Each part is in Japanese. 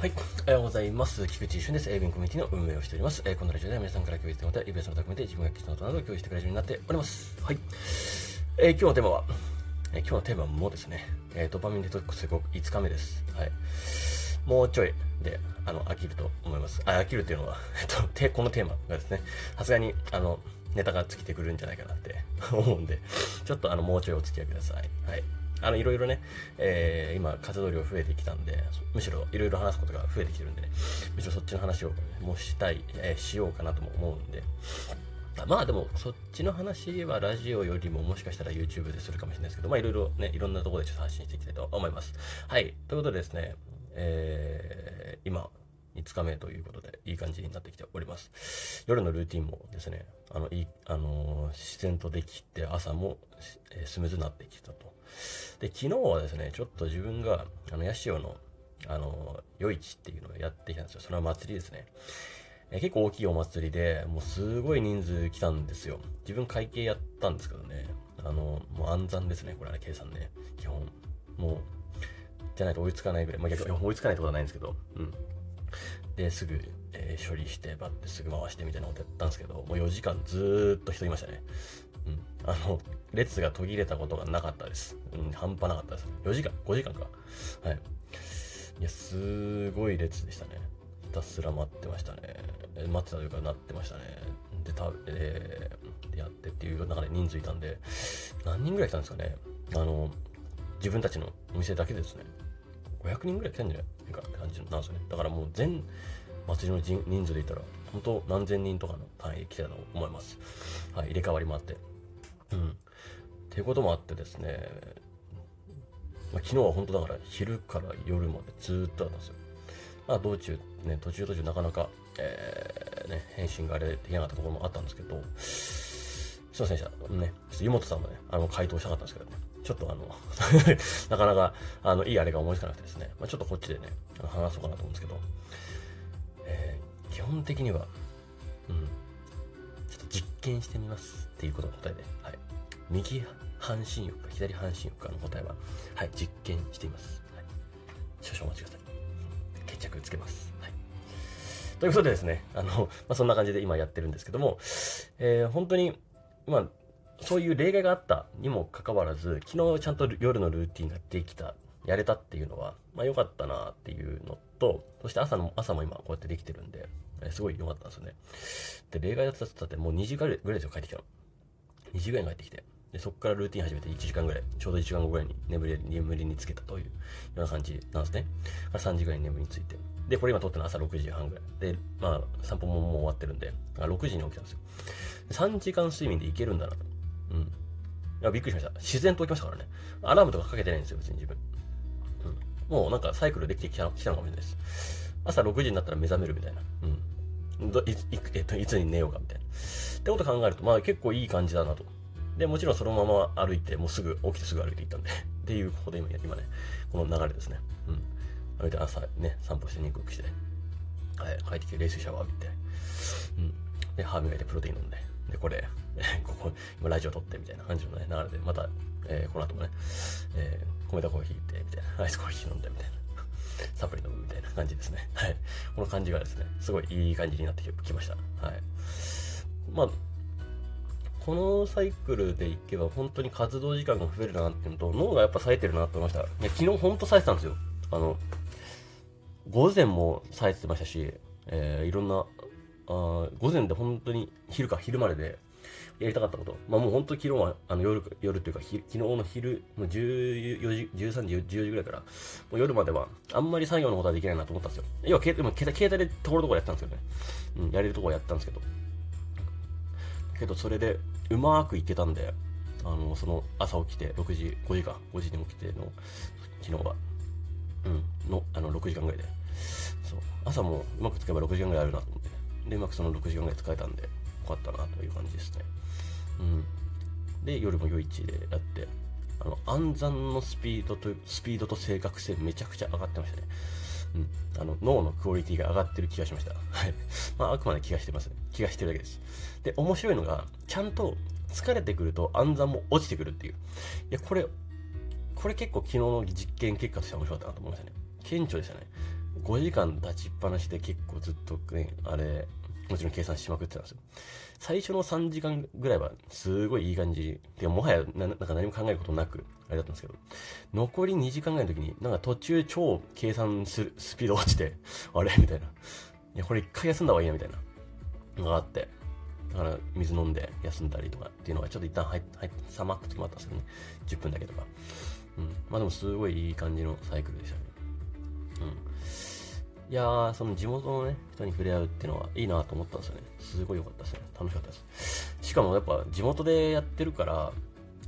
はい。おはようございます。菊池一瞬です。英文コミュニティの運営をしております。えー、このラジオでは皆さんから共有してもらったイベントの匠で自分が聞いたことなどを共有してくれるようになっております。はい。えー、今日のテーマは、えー、今日のテーマもですね、えー、ドパミンデトックス5日目です。はい。もうちょいで、あの、飽きると思います。あ、飽きるっていうのは、えっと、てこのテーマがですね、さすがに、あの、ネタが尽きてくるんじゃないかなって 思うんで、ちょっとあの、もうちょいお付き合いください。はい。あの、いろいろね、えー、今、活動量増えてきたんで、むしろいろいろ話すことが増えてきてるんでね、むしろそっちの話を、もしたい、えー、しようかなとも思うんで、まあでも、そっちの話はラジオよりももしかしたら YouTube でするかもしれないですけど、まあいろいろね、いろんなところでちょっと発信していきたいと思います。はい。ということでですね、えー、今、5日目ということで、いい感じになってきております。夜のルーティンもですね、あの、いい、あのー、自然とできて、朝も、えー、スムーズになってきたと。で、昨日はですね、ちょっと自分が、あの、ヤシオの、あの、夜市っていうのをやってきたんですよ。それは祭りですね。え、結構大きいお祭りで、もうすごい人数来たんですよ。自分会計やったんですけどね。あの、もう暗算ですね、これはね、計算ね。基本。もう、じゃないと追いつかないぐらい。まあ逆に追いつかないってことはないんですけど、うん。で、すぐ、えー、処理して、バッてすぐ回してみたいなことやったんですけど、もう4時間ずーっと人いましたね。あの、列が途切れたことがなかったです。うん、半端なかったです。4時間 ?5 時間か。はい。いや、すごい列でしたね。ひたすら待ってましたね。待ってたというか、なってましたね。で、た、えー、やってっていう中で人数いたんで、何人ぐらい来たんですかね。あの、自分たちのお店だけですね。500人ぐらい来たんじゃない？かって感じなんですよね。だからもう全祭りの人数で言ったら、本当何千人とかの単位で来てたと思います。はい、入れ替わりもあって。うん。っていうこともあってですね、まあ、昨日は本当だから昼から夜までずっとあったんですよ。まあ道中、ね、途中途中なかなか、えー、ね、返信があれできなかったところもあったんですけど、すいませんでした。ね、ちょっと湯本さんもね、あの、回答したかったんですけどね。ちょっとあの なかなか、あの、いいあれが思いつかなくてですね、まあ、ちょっとこっちでね、話そうかなと思うんですけど、えー、基本的には、うん、実験してみますっていうことの答えで、はい。右半身浴か左半身浴かの答えは、はい、実験しています。はい、少々お待ちください。決着つけます。はい。ということでですね、あの、まあ、そんな感じで今やってるんですけども、えー、本当に、まあ、そういう例外があったにもかかわらず、昨日ちゃんと夜のルーティンができた、やれたっていうのは、まあ良かったなっていうのと、そして朝の、朝も今こうやってできてるんで、えすごい良かったんですよね。で、例外だったってもう2時間ぐらいですよ、帰ってきたの。2時間ぐらいに帰ってきて。で、そこからルーティン始めて1時間ぐらい、ちょうど1時間後ぐらいに眠り、眠りにつけたというような感じなんですね。3時ぐらいに眠りについて。で、これ今撮ってるの朝6時半ぐらい。で、まあ、散歩ももう終わってるんで、6時に起きたんですよ。3時間睡眠でいけるんだなと。うん。いや、びっくりしました。自然と起きましたからね。アラームとかかけてないんですよ、別に自分。うん。もうなんかサイクルできてきたきたのかもしれないです。朝6時になったら目覚めるみたいな。うん。どいいえっと、いつに寝ようかみたいな。ってこと考えると、まあ結構いい感じだなと。で、もちろんそのまま歩いて、もうすぐ、起きてすぐ歩いていったんで っていうことで今、今ね、この流れですね。うん。歩いて朝ね、散歩して肉食して、はい、帰ってきて冷水シャワー浴びて、うん。で、歯磨いてプロテイン飲んで、で、これ、ここ、今ラジオ撮ってみたいな感じのね、流れで、また、えー、この後もね、えー、米田コーヒー行って、みたいな、アイスコーヒー飲んで、みたいな。サプリ飲むみたいな感じですね。はい。この感じがですね、すごいいい感じになってきました。はい。まあ、このサイクルでいけば本当に活動時間が増えるなっていうのと、脳がやっぱ冴えてるなって思いました。いや、昨日本当冴えてたんですよ。あの、午前も冴えてましたし、えー、いろんな、あ午前で本当に昼か昼まででやりたかったこと。まあもう本当昨日はあの夜、夜っていうか昨日の昼、もう14時、13時、14時ぐらいから、もう夜まではあんまり作業のことはできないなと思ったんですよ。要は携帯携帯でところどころやったんですよね。うん、やれるところやったんですけど。けどそれでうまくいけたんで、あの、その朝起きて、6時、5時か、5時に起きての、昨日は、うん、の、あの、6時間ぐらいで、そう、朝もうまく使えば6時間ぐらいあるなと思って、で、うまくその6時間ぐらい使えたんで、かったなという感じですね。うん。で、夜も夜市でやって、あの、暗算のスピードと、スピードと正確性めちゃくちゃ上がってましたね。うん。あの、脳のクオリティが上がってる気がしました。はい。まあ、あくまで気がしてますね。気がしてるだけです。で、面白いのが、ちゃんと疲れてくると暗算も落ちてくるっていう。いや、これ、これ結構昨日の実験結果としては面白かったなと思いましたね。顕著でしたね。5時間立ちっぱなしで結構ずっとね、あれ、もちろん計算しまくってたんですよ。最初の3時間ぐらいはすごいいい感じ。でもはやななんか何も考えることなく、あれだったんですけど、残り2時間ぐらいの時に、なんか途中超計算するスピード落ちて、あれ？みたいな。いや、これ一回休んだ方がいいなみたいな。のがあって。だから水飲んで休んだりとかっていうのがちょっと一旦入入冷まった時もあったんですけどね。10分だけとか。うん。まあでもすごいいい感じのサイクルでしたね。うん。いやー、その地元のね、人に触れ合うっていうのはいいなと思ったんですよね。すごい良かったですね。楽しかったです。しかもやっぱ地元でやってるから、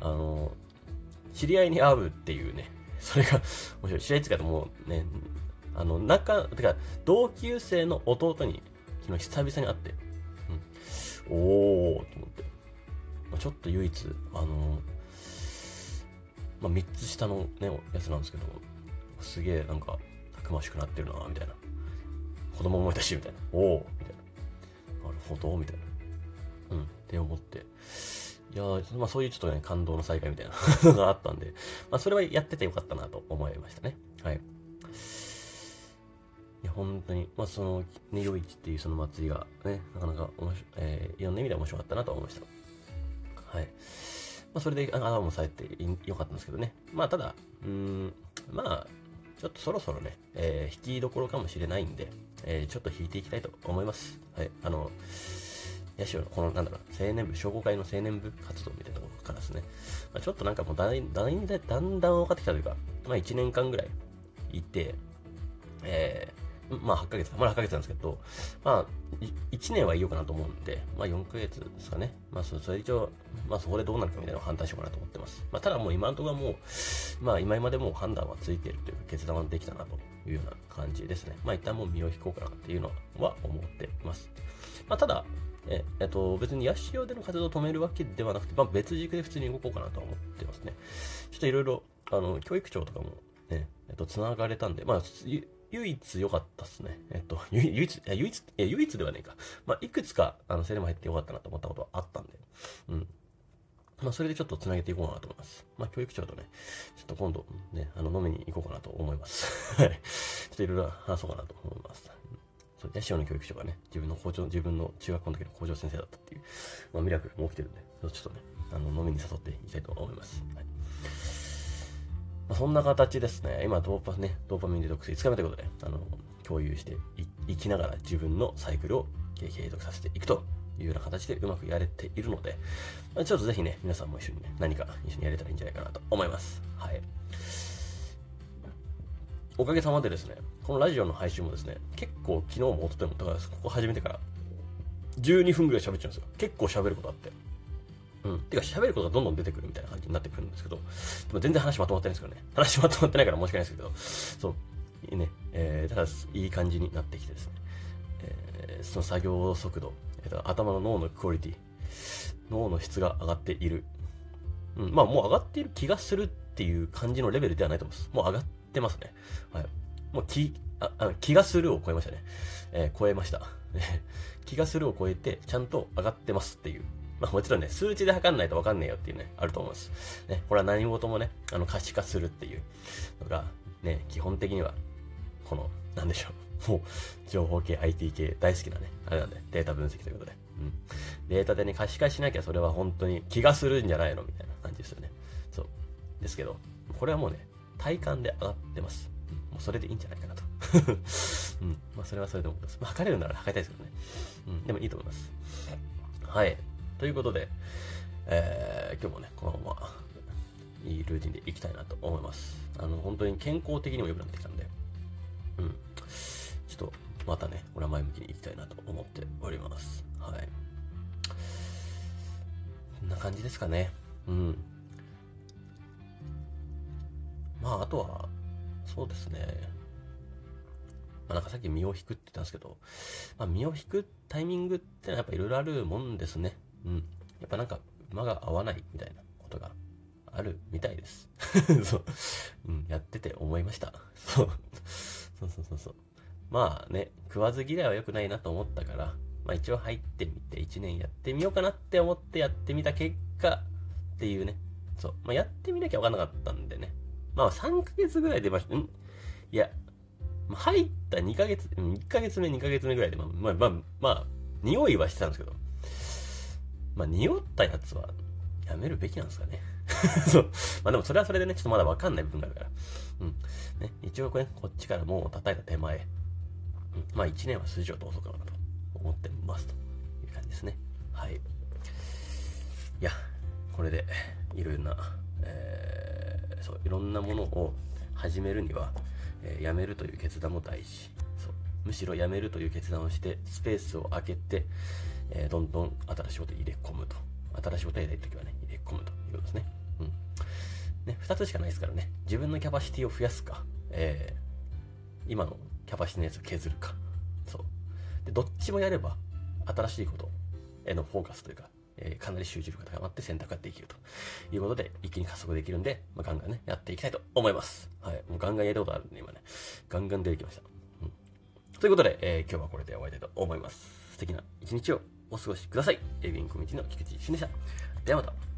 あの、知り合いに会うっていうね、それが面白い。知り合いっていうかもうね、あの、仲、てか、同級生の弟に、昨日久々に会って、うん、おーと思って、まあ、ちょっと唯一、あの、まあ、3つ下のね、やつなんですけど、すげえなんか、たくましくなってるな、みたいな。子供もいたし、みたいな。おおみたいな。なるほど、みたいな。うん、って思って。いやまあそういうちょっとね、感動の再会みたいなのがあったんで、まあそれはやっててよかったなと思いましたね。はい。いや、本当に、まあその、ね、夜市っていうその祭りがね、なかなか面白、えー、いろんな意味で面白かったなと思いました。はい。まあそれで、ああもされてよかったんですけどね。まあただ、うん、まあ、ちょっとそろそろね、えー、引きどころかもしれないんで、えー、ちょっと引いていきたいと思います。はい。あの、ヤシオのこの、なんだろう、青年部、商工会の青年部活動みたいなところからですね、まあ、ちょっとなんかもうだんだんだんだん分かってきたというか、まあ1年間ぐらいいて、えー、まあ8ヶ月か、まだ8ヶ月なんですけど、まあ1年はいいよかなと思うんで、まあ4ヶ月ですかね。まあそれ一応、まあそこでどうなるかみたいなのを判断しようかなと思ってます。まあただもう今のところはもう、まあ今までもう判断はついているというか決断はできたなというような感じですね。まあ一旦もう身を引こうかなっていうのは思ってます。まあただ、ええっと、別にヤシオでの活動を止めるわけではなくて、まあ、別軸で普通に動こうかなとは思ってますね。ちょっといろいろ、あの、教育長とかもね、えっと、繋がれたんで、まあ、唯一良かったっすね。えっと、唯一、唯一、え、唯一ではねえか。まあ、いくつか、あの、セレも入ってよかったなと思ったことはあったんで、うん。まあ、それでちょっと繋げていこうかなと思います。まあ、教育長とね、ちょっと今度、ね、あの、飲みに行こうかなと思います。はい。ちょっといろいろ話そうかなと思います。そう、ヤシオの教育長がね、自分の校長、自分の中学校の時の校長先生だったっていう、まあ、ミラクルも起きてるんで、ちょっとね、あの、飲みに誘っていきたいと思います。はい。まあ、そんな形ですね、今、ドーパね、ドーパミンデトックス5日目ということで、あの、共有していきながら自分のサイクルを継続させていくというような形でうまくやれているので、まあ、ちょっとぜひね、皆さんも一緒にね、何か一緒にやれたらいいんじゃないかなと思います。はい。おかげさまでですね、このラジオの配信もですね、結構昨日も一昨日も、だからここ始めてから12分ぐらい喋っちゃうんですよ。結構喋ることあって。うん。てか喋ることがどんどん出てくるみたいな感じになってくるんですけど、でも全然話まとまってないんですけどね。話まとまってないから申し訳ないですけど、そう、いいね、えー、ただいい感じになってきてですね、えー、その作業速度、えー、頭の脳のクオリティ、脳の質が上がっている。うん、まあもう上がっている気がするっていう感じのレベルではないと思います。もう上がってますね。はい。もう気、あ、あ気がするを超えましたね。えー、超えました。気がするを超えて、ちゃんと上がってますっていう。まあもちろんね、数値で測んないとわかんねえよっていうね、あると思います。ね、これは何事もね、あの可視化するっていうのが、ね、基本的には、この、なんでしょう。もう、情報系、IT 系大好きなね、あれなんで、データ分析ということで。うん。データでね、可視化しなきゃそれは本当に気がするんじゃないのみたいな感じですよね。そう。ですけど、これはもうね、体感で上がってます。うん、もうそれでいいんじゃないかなと。うん。まあ、それはそれで思います。まあ、測れるなら測りたいですけどね。うん。でもいいと思います。はい。ということで、えー、今日もね、このまま、いいルーティンでいきたいなと思います。あの、本当に健康的にも良くなってきたんで、うん。ちょっと、またね、俺は前向きにいきたいなと思っております。はい。こんな感じですかね。うん。まあ、あとは、そうですね。まあ、なんかさっき身を引くって言ったんですけど、まあ、身を引くタイミングってのはやっぱいろいろあるもんですね。うん。やっぱなんか馬が合わないみたいなことがあるみたいです。そう。うん、やってて思いました。そう。そうそうそうそう。まあね、食わず嫌いは良くないなと思ったから、まあ一応入ってみて1年やってみようかなって思ってやってみた結果っていうね。そう。まあやってみなきゃわかんなかったんでね。まあ3ヶ月ぐらい出ました。ん？いや、入った2ヶ月、1ヶ月目、2ヶ月目ぐらいで、まあ、まあ、まあ、まあ、匂いはしてたんですけど、まあ、匂ったやつはやめるべきなんですかね。そう。まあでもそれはそれでね、ちょっとまだわかんない部分があるから。うん。ね、一応これ、こっちからもう叩いた手前、うん、まあ1年は筋を通そうかなと思ってますという感じですね。はい。いや、これで、いろんな、えー、そう、いろんなものを始めるには、えー、やめるという決断も大事。そう。むしろやめるという決断をして、スペースを空けて、えー、どんどん新しいこと入れ込むと。新しいことやりたいときはね、入れ込むということですね。ね、二つしかないですからね。自分のキャパシティを増やすか、えー、今のキャパシティのやつを削るか。そう。で、どっちもやれば、新しいことへのフォーカスというか、えー、かなり集中力が高まって選択ができるということで、一気に加速できるんで、まあ、ガンガンね、やっていきたいと思います。はい。もうガンガンやることあるんで、今ね、ガンガン出てきました。うん。ということで、えー、今日はこれで終わりたいと思います。素敵な一日をお過ごしください。エビンコミュニティの菊池俊でした。ではまた。